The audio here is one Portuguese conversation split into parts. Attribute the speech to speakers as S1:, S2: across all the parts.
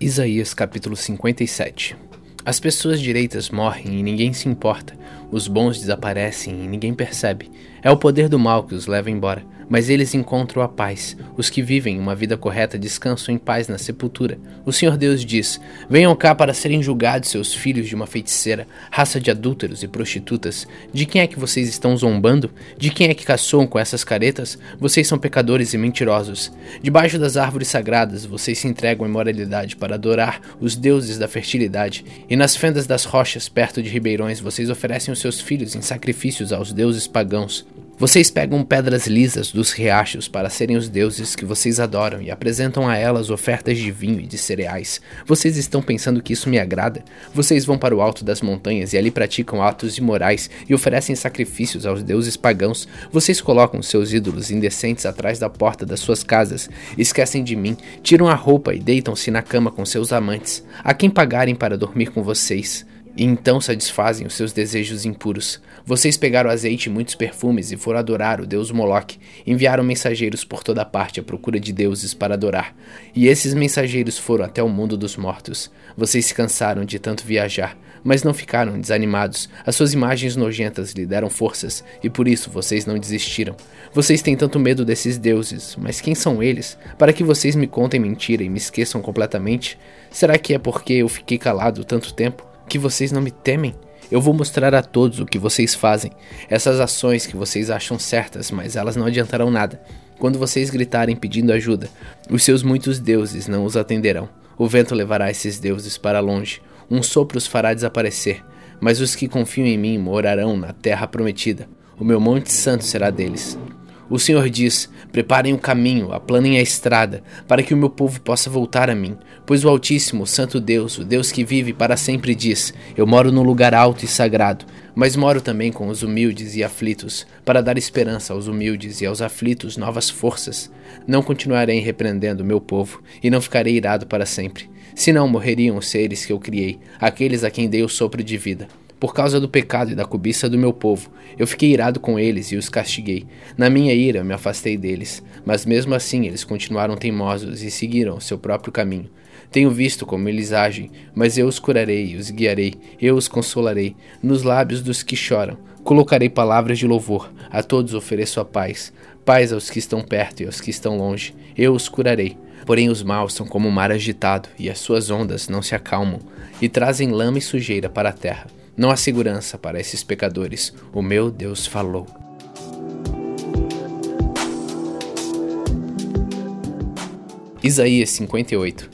S1: Isaías capítulo 57 As pessoas direitas morrem e ninguém se importa, os bons desaparecem e ninguém percebe. É o poder do mal que os leva embora mas eles encontram a paz. Os que vivem uma vida correta descansam em paz na sepultura. O Senhor Deus diz: Venham cá para serem julgados seus filhos de uma feiticeira, raça de adúlteros e prostitutas. De quem é que vocês estão zombando? De quem é que caçoam com essas caretas? Vocês são pecadores e mentirosos. Debaixo das árvores sagradas, vocês se entregam à imoralidade para adorar os deuses da fertilidade. E nas fendas das rochas, perto de ribeirões, vocês oferecem os seus filhos em sacrifícios aos deuses pagãos. Vocês pegam pedras lisas dos riachos para serem os deuses que vocês adoram e apresentam a elas ofertas de vinho e de cereais. Vocês estão pensando que isso me agrada? Vocês vão para o alto das montanhas e ali praticam atos imorais e oferecem sacrifícios aos deuses pagãos. Vocês colocam seus ídolos indecentes atrás da porta das suas casas, esquecem de mim, tiram a roupa e deitam-se na cama com seus amantes. A quem pagarem para dormir com vocês? E então satisfazem os seus desejos impuros. Vocês pegaram azeite e muitos perfumes e foram adorar o deus Moloque. Enviaram mensageiros por toda parte à procura de deuses para adorar. E esses mensageiros foram até o mundo dos mortos. Vocês se cansaram de tanto viajar, mas não ficaram desanimados. As suas imagens nojentas lhe deram forças, e por isso vocês não desistiram. Vocês têm tanto medo desses deuses, mas quem são eles? Para que vocês me contem mentira e me esqueçam completamente? Será que é porque eu fiquei calado tanto tempo? Que vocês não me temem? Eu vou mostrar a todos o que vocês fazem, essas ações que vocês acham certas, mas elas não adiantarão nada. Quando vocês gritarem pedindo ajuda, os seus muitos deuses não os atenderão. O vento levará esses deuses para longe, um sopro os fará desaparecer, mas os que confiam em mim morarão na terra prometida. O meu monte santo será deles. O Senhor diz: Preparem o caminho, aplanem a estrada, para que o meu povo possa voltar a mim. Pois o Altíssimo, o Santo Deus, o Deus que vive para sempre, diz: Eu moro num lugar alto e sagrado, mas moro também com os humildes e aflitos, para dar esperança aos humildes e aos aflitos novas forças. Não continuarei repreendendo meu povo, e não ficarei irado para sempre. Senão morreriam os seres que eu criei, aqueles a quem dei o sopro de vida. Por causa do pecado e da cobiça do meu povo, eu fiquei irado com eles e os castiguei. Na minha ira me afastei deles, mas mesmo assim eles continuaram teimosos e seguiram seu próprio caminho. Tenho visto como eles agem, mas eu os curarei os guiarei, eu os consolarei. Nos lábios dos que choram, colocarei palavras de louvor, a todos ofereço a paz. Paz aos que estão perto e aos que estão longe, eu os curarei. Porém, os maus são como o mar agitado, e as suas ondas não se acalmam, e trazem lama e sujeira para a terra. Não há segurança para esses pecadores. O meu Deus falou. Isaías 58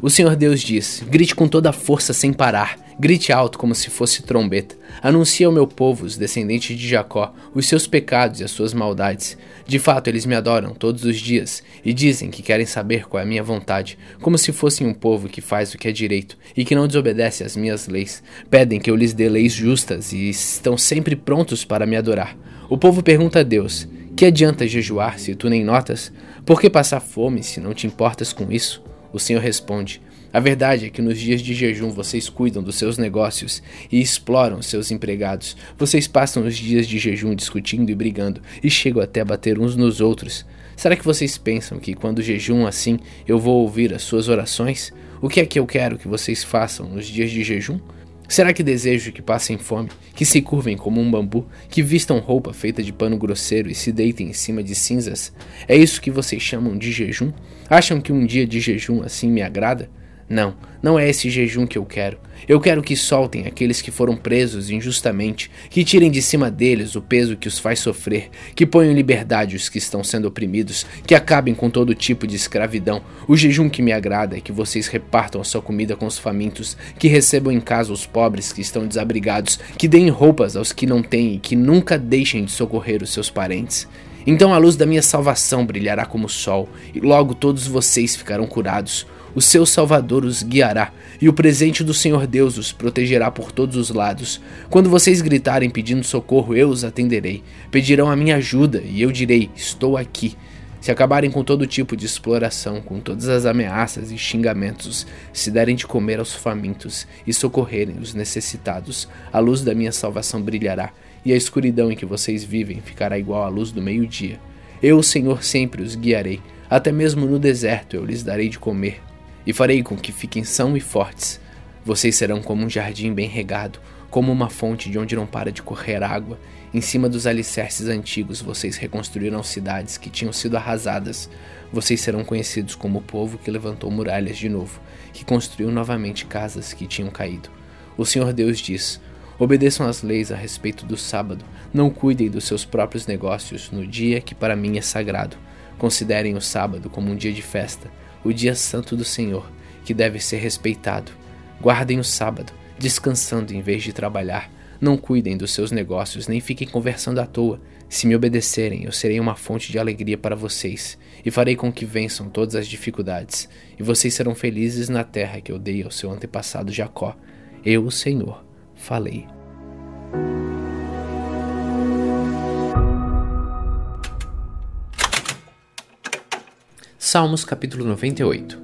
S1: O Senhor Deus diz: Grite com toda a força sem parar Grite alto como se fosse trombeta. Anuncie ao meu povo, os descendentes de Jacó, os seus pecados e as suas maldades. De fato, eles me adoram todos os dias e dizem que querem saber qual é a minha vontade, como se fossem um povo que faz o que é direito e que não desobedece às minhas leis. Pedem que eu lhes dê leis justas e estão sempre prontos para me adorar. O povo pergunta a Deus: Que adianta jejuar se tu nem notas? Por que passar fome se não te importas com isso? O Senhor responde: a verdade é que nos dias de jejum vocês cuidam dos seus negócios e exploram seus empregados. Vocês passam os dias de jejum discutindo e brigando e chegam até a bater uns nos outros. Será que vocês pensam que quando jejum assim eu vou ouvir as suas orações? O que é que eu quero que vocês façam nos dias de jejum? Será que desejo que passem fome, que se curvem como um bambu, que vistam roupa feita de pano grosseiro e se deitem em cima de cinzas? É isso que vocês chamam de jejum? Acham que um dia de jejum assim me agrada? Não, não é esse jejum que eu quero. Eu quero que soltem aqueles que foram presos injustamente, que tirem de cima deles o peso que os faz sofrer, que ponham em liberdade os que estão sendo oprimidos, que acabem com todo tipo de escravidão. O jejum que me agrada é que vocês repartam a sua comida com os famintos, que recebam em casa os pobres que estão desabrigados, que deem roupas aos que não têm e que nunca deixem de socorrer os seus parentes. Então a luz da minha salvação brilhará como o sol, e logo todos vocês ficarão curados o seu Salvador os guiará, e o presente do Senhor Deus os protegerá por todos os lados. Quando vocês gritarem pedindo socorro, eu os atenderei. Pedirão a minha ajuda, e eu direi: Estou aqui. Se acabarem com todo tipo de exploração, com todas as ameaças e xingamentos, se derem de comer aos famintos e socorrerem os necessitados, a luz da minha salvação brilhará, e a escuridão em que vocês vivem ficará igual à luz do meio-dia. Eu, Senhor, sempre os guiarei, até mesmo no deserto eu lhes darei de comer e farei com que fiquem são e fortes. Vocês serão como um jardim bem regado, como uma fonte de onde não para de correr água. Em cima dos alicerces antigos, vocês reconstruíram cidades que tinham sido arrasadas. Vocês serão conhecidos como o povo que levantou muralhas de novo, que construiu novamente casas que tinham caído. O Senhor Deus diz: Obedeçam às leis a respeito do sábado. Não cuidem dos seus próprios negócios no dia que para mim é sagrado. Considerem o sábado como um dia de festa, o dia santo do Senhor, que deve ser respeitado. Guardem o sábado, descansando em vez de trabalhar. Não cuidem dos seus negócios, nem fiquem conversando à toa. Se me obedecerem, eu serei uma fonte de alegria para vocês, e farei com que vençam todas as dificuldades, e vocês serão felizes na terra que eu dei ao seu antepassado Jacó. Eu, o Senhor, falei. Salmos capítulo 98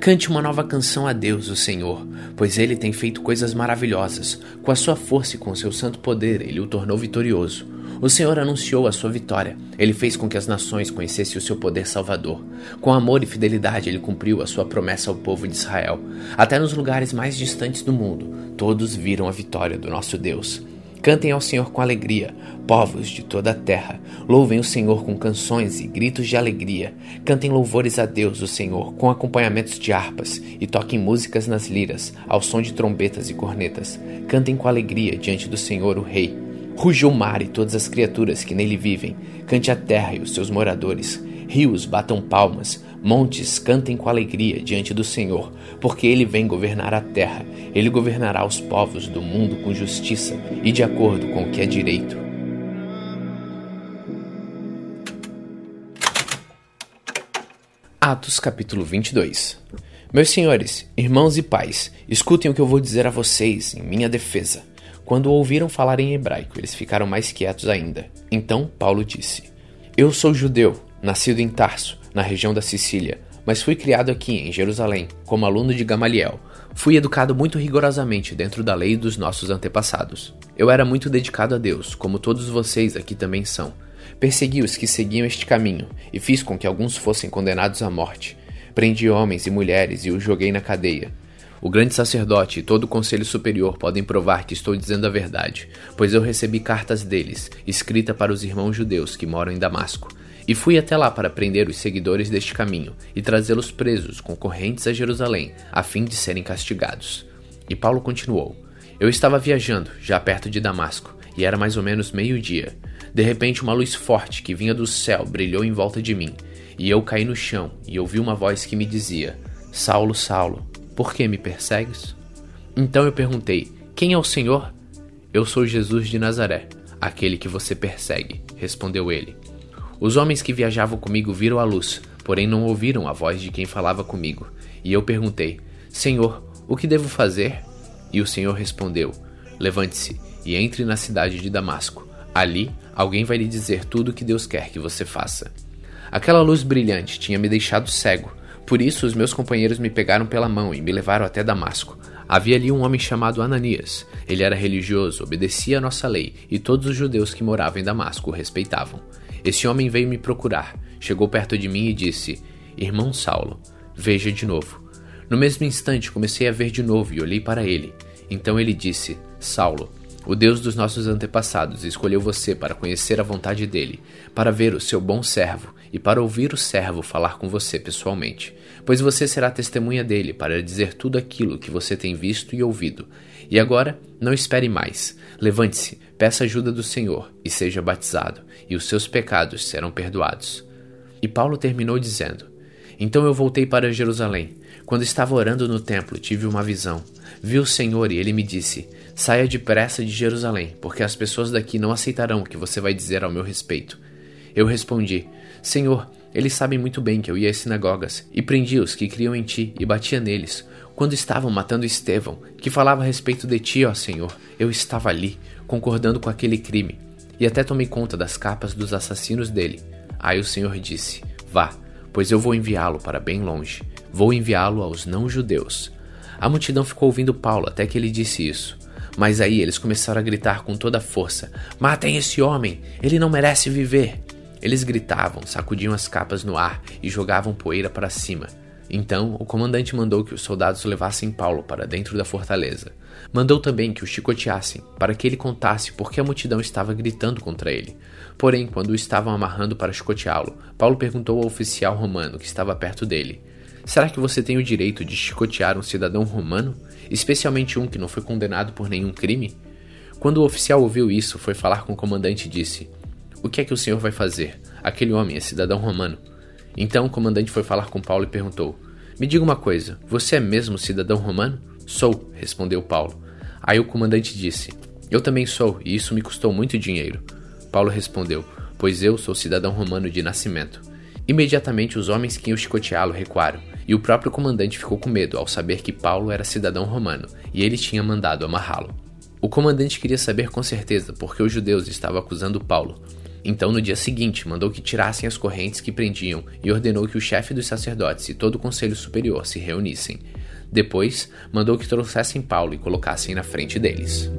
S1: Cante uma nova canção a Deus, o Senhor, pois ele tem feito coisas maravilhosas. Com a sua força e com o seu santo poder, ele o tornou vitorioso. O Senhor anunciou a sua vitória. Ele fez com que as nações conhecessem o seu poder salvador. Com amor e fidelidade, ele cumpriu a sua promessa ao povo de Israel. Até nos lugares mais distantes do mundo, todos viram a vitória do nosso Deus. Cantem ao Senhor com alegria, povos de toda a terra. Louvem o Senhor com canções e gritos de alegria. Cantem louvores a Deus, o Senhor, com acompanhamentos de harpas, e toquem músicas nas liras, ao som de trombetas e cornetas. Cantem com alegria diante do Senhor, o Rei. Ruja o mar e todas as criaturas que nele vivem. Cante a terra e os seus moradores. Rios batam palmas, montes cantem com alegria diante do Senhor, porque ele vem governar a terra. Ele governará os povos do mundo com justiça e de acordo com o que é direito. Atos capítulo 22 Meus senhores, irmãos e pais, escutem o que eu vou dizer a vocês em minha defesa. Quando ouviram falar em hebraico, eles ficaram mais quietos ainda. Então Paulo disse: Eu sou judeu nascido em Tarso, na região da Sicília, mas fui criado aqui em Jerusalém, como aluno de Gamaliel. Fui educado muito rigorosamente dentro da lei dos nossos antepassados. Eu era muito dedicado a Deus, como todos vocês aqui também são. Persegui os que seguiam este caminho e fiz com que alguns fossem condenados à morte. Prendi homens e mulheres e os joguei na cadeia. O grande sacerdote e todo o conselho superior podem provar que estou dizendo a verdade, pois eu recebi cartas deles, escrita para os irmãos judeus que moram em Damasco. E fui até lá para prender os seguidores deste caminho e trazê-los presos, concorrentes a Jerusalém, a fim de serem castigados. E Paulo continuou: Eu estava viajando, já perto de Damasco, e era mais ou menos meio-dia. De repente, uma luz forte que vinha do céu brilhou em volta de mim, e eu caí no chão e ouvi uma voz que me dizia: Saulo, Saulo, por que me persegues? Então eu perguntei: Quem é o Senhor? Eu sou Jesus de Nazaré, aquele que você persegue, respondeu ele. Os homens que viajavam comigo viram a luz, porém não ouviram a voz de quem falava comigo. E eu perguntei: Senhor, o que devo fazer? E o Senhor respondeu: Levante-se e entre na cidade de Damasco. Ali, alguém vai lhe dizer tudo o que Deus quer que você faça. Aquela luz brilhante tinha me deixado cego. Por isso, os meus companheiros me pegaram pela mão e me levaram até Damasco. Havia ali um homem chamado Ananias. Ele era religioso, obedecia a nossa lei, e todos os judeus que moravam em Damasco o respeitavam. Esse homem veio me procurar, chegou perto de mim e disse: Irmão Saulo, veja de novo. No mesmo instante comecei a ver de novo e olhei para ele. Então ele disse: Saulo, o Deus dos nossos antepassados escolheu você para conhecer a vontade dele, para ver o seu bom servo e para ouvir o servo falar com você pessoalmente, pois você será testemunha dele para dizer tudo aquilo que você tem visto e ouvido. E agora, não espere mais. Levante-se, peça ajuda do Senhor e seja batizado, e os seus pecados serão perdoados. E Paulo terminou dizendo: Então eu voltei para Jerusalém. Quando estava orando no templo, tive uma visão. Vi o Senhor e ele me disse: Saia depressa de Jerusalém, porque as pessoas daqui não aceitarão o que você vai dizer ao meu respeito. Eu respondi: Senhor, eles sabem muito bem que eu ia às sinagogas e prendi os que criam em ti e batia neles. Quando estavam matando Estevão, que falava a respeito de ti, ó Senhor, eu estava ali, concordando com aquele crime, e até tomei conta das capas dos assassinos dele. Aí o Senhor disse: Vá, pois eu vou enviá-lo para bem longe. Vou enviá-lo aos não-judeus. A multidão ficou ouvindo Paulo até que ele disse isso. Mas aí eles começaram a gritar com toda a força: Matem esse homem! Ele não merece viver! Eles gritavam, sacudiam as capas no ar e jogavam poeira para cima. Então o comandante mandou que os soldados levassem Paulo para dentro da fortaleza. Mandou também que o chicoteassem, para que ele contasse por que a multidão estava gritando contra ele. Porém, quando o estavam amarrando para chicoteá-lo, Paulo perguntou ao oficial romano que estava perto dele: Será que você tem o direito de chicotear um cidadão romano, especialmente um que não foi condenado por nenhum crime? Quando o oficial ouviu isso, foi falar com o comandante e disse: O que é que o senhor vai fazer? Aquele homem é cidadão romano. Então o comandante foi falar com Paulo e perguntou: Me diga uma coisa, você é mesmo cidadão romano? Sou, respondeu Paulo. Aí o comandante disse: Eu também sou, e isso me custou muito dinheiro. Paulo respondeu: Pois eu sou cidadão romano de nascimento. Imediatamente os homens que iam chicoteá-lo recuaram, e o próprio comandante ficou com medo ao saber que Paulo era cidadão romano e ele tinha mandado amarrá-lo. O comandante queria saber com certeza por que os judeus estavam acusando Paulo, então, no dia seguinte, mandou que tirassem as correntes que prendiam e ordenou que o chefe dos sacerdotes e todo o conselho superior se reunissem. Depois, mandou que trouxessem Paulo e colocassem na frente deles.